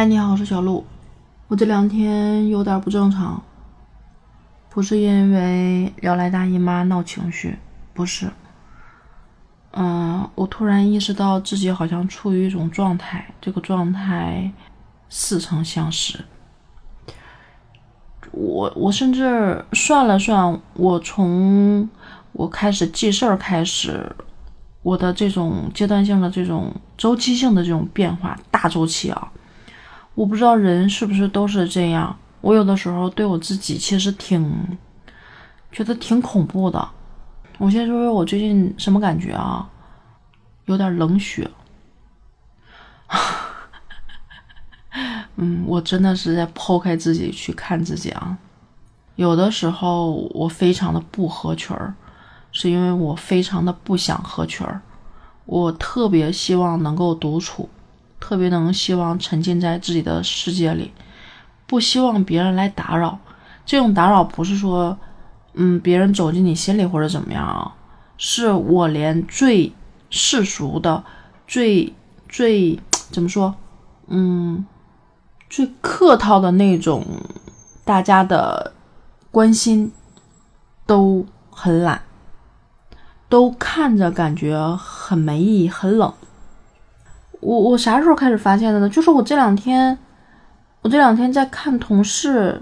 嗨，你好，我是小鹿。我这两天有点不正常，不是因为要来大姨妈闹情绪，不是。嗯，我突然意识到自己好像处于一种状态，这个状态似曾相识。我我甚至算了算，我从我开始记事儿开始，我的这种阶段性的这种周期性的这种变化，大周期啊。我不知道人是不是都是这样。我有的时候对我自己其实挺觉得挺恐怖的。我先说说我最近什么感觉啊？有点冷血。嗯，我真的是在抛开自己去看自己啊。有的时候我非常的不合群儿，是因为我非常的不想合群儿。我特别希望能够独处。特别能希望沉浸在自己的世界里，不希望别人来打扰。这种打扰不是说，嗯，别人走进你心里或者怎么样啊，是我连最世俗的、最最怎么说，嗯，最客套的那种大家的关心都很懒，都看着感觉很没意义、很冷。我我啥时候开始发现的呢？就是我这两天，我这两天在看同事，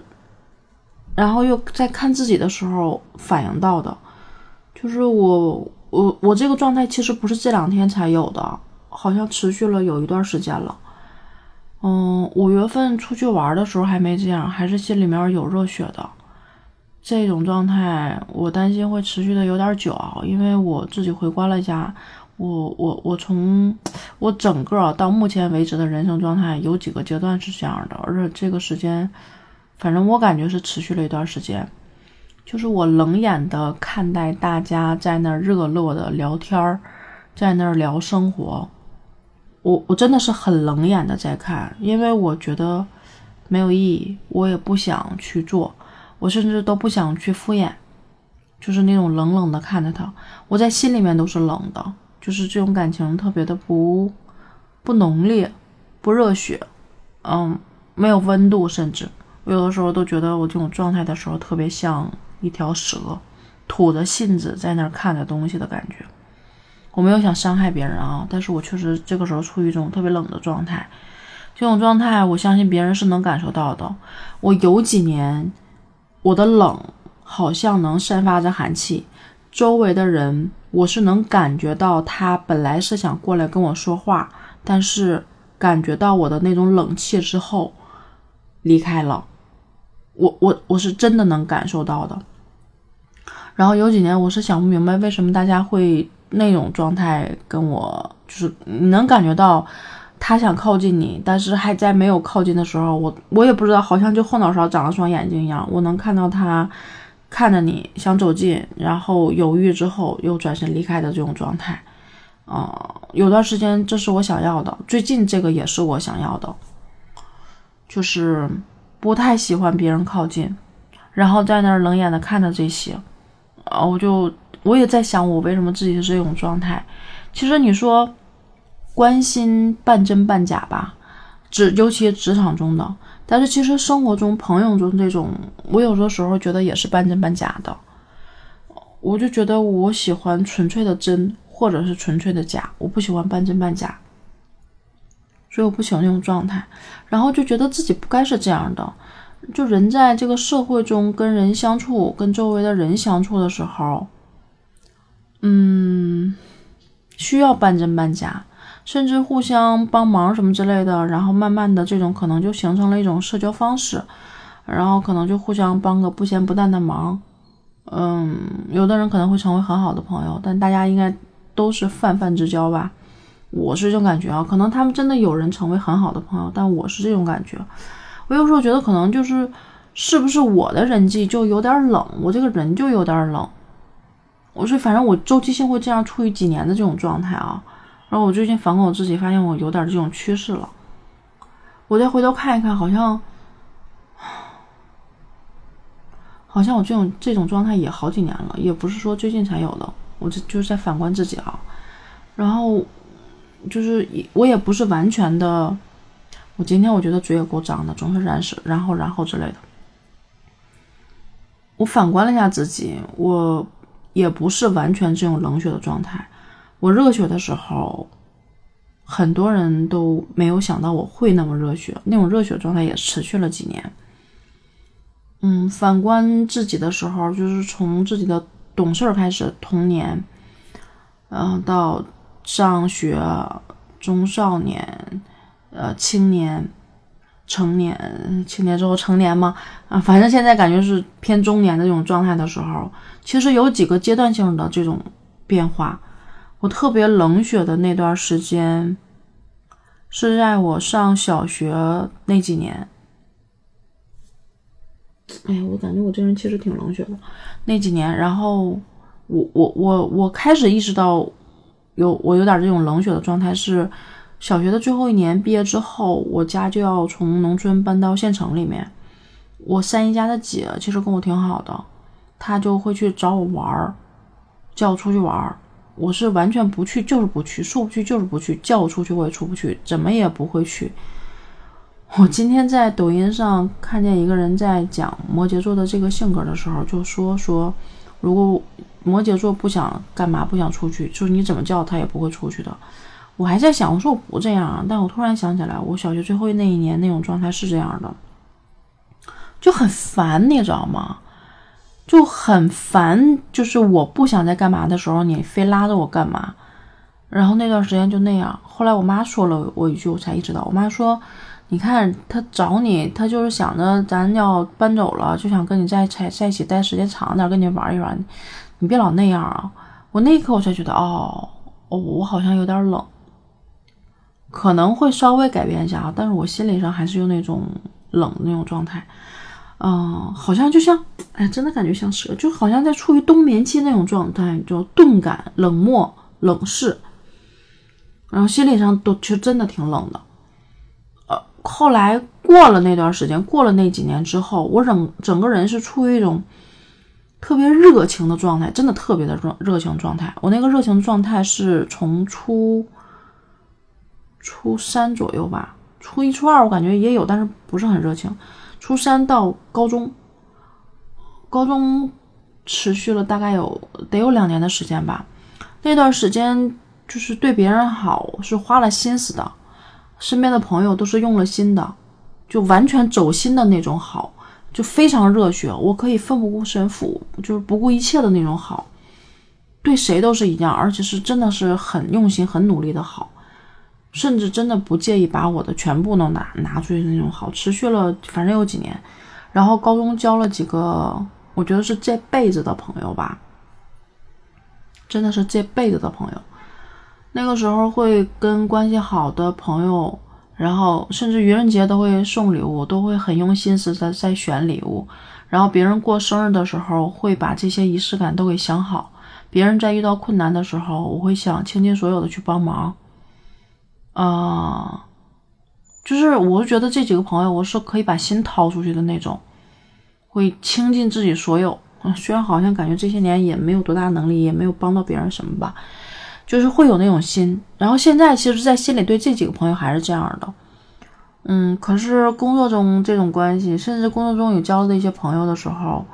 然后又在看自己的时候反应到的。就是我我我这个状态其实不是这两天才有的，好像持续了有一段时间了。嗯，五月份出去玩的时候还没这样，还是心里面有热血的。这种状态我担心会持续的有点久，因为我自己回关了一下。我我我从我整个到目前为止的人生状态有几个阶段是这样的，而且这个时间，反正我感觉是持续了一段时间，就是我冷眼的看待大家在那热络的聊天，在那聊生活，我我真的是很冷眼的在看，因为我觉得没有意义，我也不想去做，我甚至都不想去敷衍，就是那种冷冷的看着他，我在心里面都是冷的。就是这种感情特别的不不浓烈，不热血，嗯，没有温度，甚至我有的时候都觉得我这种状态的时候特别像一条蛇，吐着信子在那儿看着东西的感觉。我没有想伤害别人啊，但是我确实这个时候处于一种特别冷的状态。这种状态，我相信别人是能感受到的。我有几年，我的冷好像能散发着寒气，周围的人。我是能感觉到他本来是想过来跟我说话，但是感觉到我的那种冷气之后离开了。我我我是真的能感受到的。然后有几年我是想不明白为什么大家会那种状态跟我，就是你能感觉到他想靠近你，但是还在没有靠近的时候，我我也不知道，好像就后脑勺长了双眼睛一样，我能看到他。看着你想走近，然后犹豫之后又转身离开的这种状态，啊，有段时间这是我想要的，最近这个也是我想要的，就是不太喜欢别人靠近，然后在那儿冷眼的看着这些，啊，我就我也在想我为什么自己是这种状态，其实你说关心半真半假吧，职尤其职场中的。但是其实生活中、朋友中这种，我有的时候觉得也是半真半假的。我就觉得我喜欢纯粹的真，或者是纯粹的假，我不喜欢半真半假。所以我不喜欢那种状态，然后就觉得自己不该是这样的。就人在这个社会中跟人相处，跟周围的人相处的时候，嗯，需要半真半假。甚至互相帮忙什么之类的，然后慢慢的这种可能就形成了一种社交方式，然后可能就互相帮个不咸不淡的忙，嗯，有的人可能会成为很好的朋友，但大家应该都是泛泛之交吧，我是这种感觉啊，可能他们真的有人成为很好的朋友，但我是这种感觉，我有时候觉得可能就是是不是我的人际就有点冷，我这个人就有点冷，我说反正我周期性会这样处于几年的这种状态啊。然后我最近反观我自己，发现我有点这种趋势了。我再回头看一看，好像，好像我这种这种状态也好几年了，也不是说最近才有的。我这就是在反观自己啊。然后就是我也不是完全的我今天我觉得嘴也够脏的，总是然是然后然后之类的。我反观了一下自己，我也不是完全这种冷血的状态。我热血的时候，很多人都没有想到我会那么热血，那种热血状态也持续了几年。嗯，反观自己的时候，就是从自己的懂事开始，童年，嗯，到上学、中少年、呃，青年。成年、青年之后成年嘛？啊，反正现在感觉是偏中年的这种状态的时候，其实有几个阶段性的这种变化。我特别冷血的那段时间，是在我上小学那几年。哎呀，我感觉我这人其实挺冷血的。那几年，然后我我我我开始意识到，有我有点这种冷血的状态是。小学的最后一年毕业之后，我家就要从农村搬到县城里面。我三姨家的姐其实跟我挺好的，她就会去找我玩儿，叫我出去玩儿。我是完全不去，就是不去，说不去就是不去，叫我出去我也出不去，怎么也不会去。我今天在抖音上看见一个人在讲摩羯座的这个性格的时候，就说说，如果摩羯座不想干嘛，不想出去，就是你怎么叫他也不会出去的。我还在想，我说我不这样啊，但我突然想起来，我小学最后那一年那种状态是这样的，就很烦，你知道吗？就很烦，就是我不想在干嘛的时候，你非拉着我干嘛，然后那段时间就那样。后来我妈说了我一句，我才意识到，我妈说：“你看他找你，他就是想着咱要搬走了，就想跟你在在在一起待时间长点，跟你玩一玩，你别老那样啊。”我那一刻我才觉得，哦，哦，我好像有点冷。可能会稍微改变一下啊，但是我心理上还是有那种冷的那种状态，嗯，好像就像，哎，真的感觉像蛇，就好像在处于冬眠期那种状态，就钝感、冷漠、冷视，然后心理上都其实真的挺冷的。呃，后来过了那段时间，过了那几年之后，我整整个人是处于一种特别热情的状态，真的特别的热热情状态。我那个热情状态是从初。初三左右吧，初一、初二我感觉也有，但是不是很热情。初三到高中，高中持续了大概有得有两年的时间吧。那段时间就是对别人好是花了心思的，身边的朋友都是用了心的，就完全走心的那种好，就非常热血。我可以奋不顾身、负就是不顾一切的那种好，对谁都是一样，而且是真的是很用心、很努力的好。甚至真的不介意把我的全部都拿拿出去的那种好，持续了反正有几年，然后高中交了几个，我觉得是这辈子的朋友吧，真的是这辈子的朋友。那个时候会跟关系好的朋友，然后甚至愚人节都会送礼物，都会很用心思在在选礼物。然后别人过生日的时候，会把这些仪式感都给想好。别人在遇到困难的时候，我会想倾尽所有的去帮忙。啊，就是我是觉得这几个朋友，我是可以把心掏出去的那种，会倾尽自己所有。虽然好像感觉这些年也没有多大能力，也没有帮到别人什么吧，就是会有那种心。然后现在其实，在心里对这几个朋友还是这样的。嗯，可是工作中这种关系，甚至工作中有交的一些朋友的时候，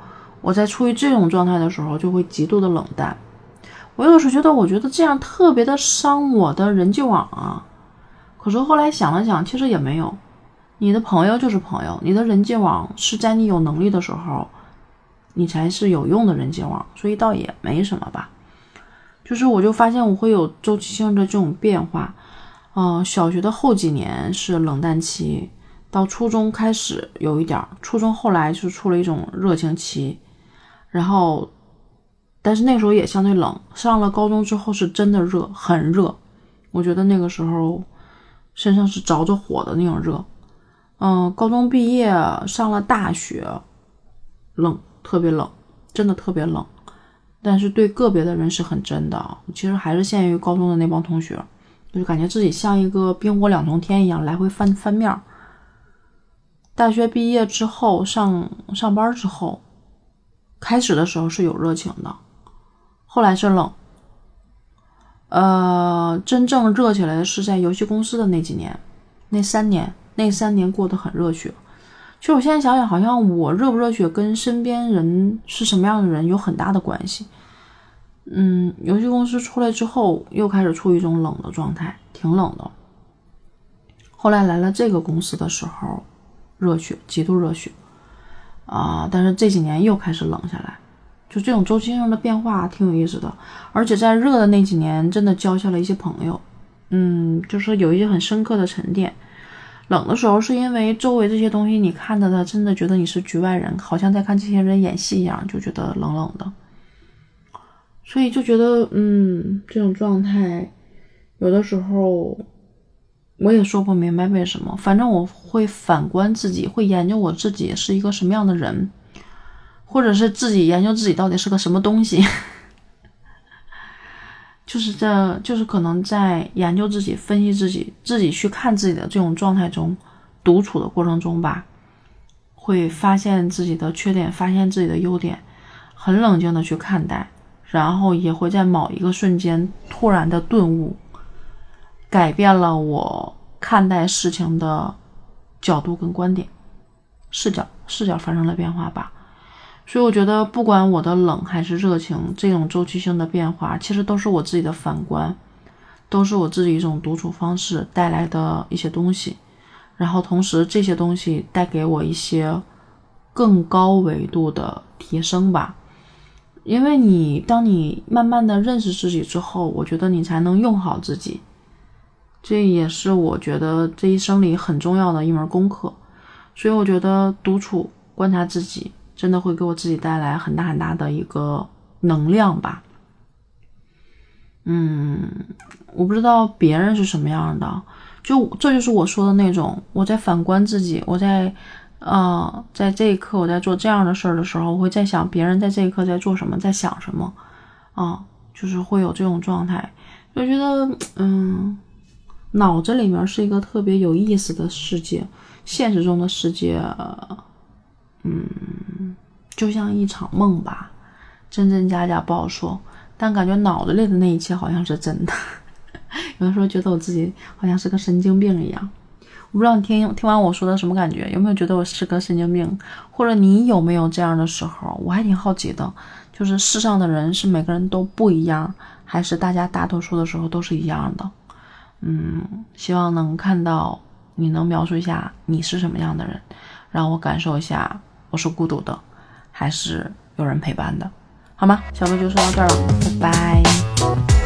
我在处于这种状态的时候，就会极度的冷淡。我有时候觉得，我觉得这样特别的伤我的人际网啊。可是后来想了想，其实也没有。你的朋友就是朋友，你的人际网是在你有能力的时候，你才是有用的人际网，所以倒也没什么吧。就是我就发现我会有周期性的这种变化。嗯，小学的后几年是冷淡期，到初中开始有一点，初中后来是出了一种热情期，然后，但是那时候也相对冷。上了高中之后是真的热，很热。我觉得那个时候。身上是着着火的那种热，嗯，高中毕业上了大学，冷，特别冷，真的特别冷。但是对个别的人是很真的，其实还是限于高中的那帮同学，就是感觉自己像一个冰火两重天一样来回翻翻面。大学毕业之后上上班之后，开始的时候是有热情的，后来是冷。呃，真正热起来的是在游戏公司的那几年，那三年，那三年过得很热血。其实我现在想想，好像我热不热血跟身边人是什么样的人有很大的关系。嗯，游戏公司出来之后，又开始处于一种冷的状态，挺冷的。后来来了这个公司的时候，热血，极度热血啊！但是这几年又开始冷下来，就这种周期性的变化挺有意思的。而且在热的那几年，真的交下了一些朋友，嗯，就是有一些很深刻的沉淀。冷的时候，是因为周围这些东西你看着它，真的觉得你是局外人，好像在看这些人演戏一样，就觉得冷冷的。所以就觉得，嗯，这种状态，有的时候我也说不明白为什么。反正我会反观自己，会研究我自己是一个什么样的人，或者是自己研究自己到底是个什么东西。就是这就是可能在研究自己、分析自己、自己去看自己的这种状态中，独处的过程中吧，会发现自己的缺点，发现自己的优点，很冷静的去看待。然后也会在某一个瞬间突然的顿悟，改变了我看待事情的角度跟观点，视角视角发生了变化吧。所以我觉得，不管我的冷还是热情，这种周期性的变化，其实都是我自己的反观，都是我自己一种独处方式带来的一些东西。然后同时，这些东西带给我一些更高维度的提升吧。因为你，当你慢慢的认识自己之后，我觉得你才能用好自己。这也是我觉得这一生里很重要的一门功课。所以我觉得独处观察自己，真的会给我自己带来很大很大的一个能量吧。嗯，我不知道别人是什么样的，就这就是我说的那种，我在反观自己，我在。啊，在这一刻，我在做这样的事儿的时候，我会在想别人在这一刻在做什么，在想什么，啊，就是会有这种状态，就觉得，嗯，脑子里面是一个特别有意思的世界，现实中的世界，嗯，就像一场梦吧，真真假假不好说，但感觉脑子里的那一切好像是真的，有的时候觉得我自己好像是个神经病一样。我不知道你听听完我说的什么感觉，有没有觉得我是个神经病，或者你有没有这样的时候？我还挺好奇的，就是世上的人是每个人都不一样，还是大家大多数的时候都是一样的？嗯，希望能看到你能描述一下你是什么样的人，让我感受一下我是孤独的，还是有人陪伴的，好吗？小贝就说到这儿了，拜拜。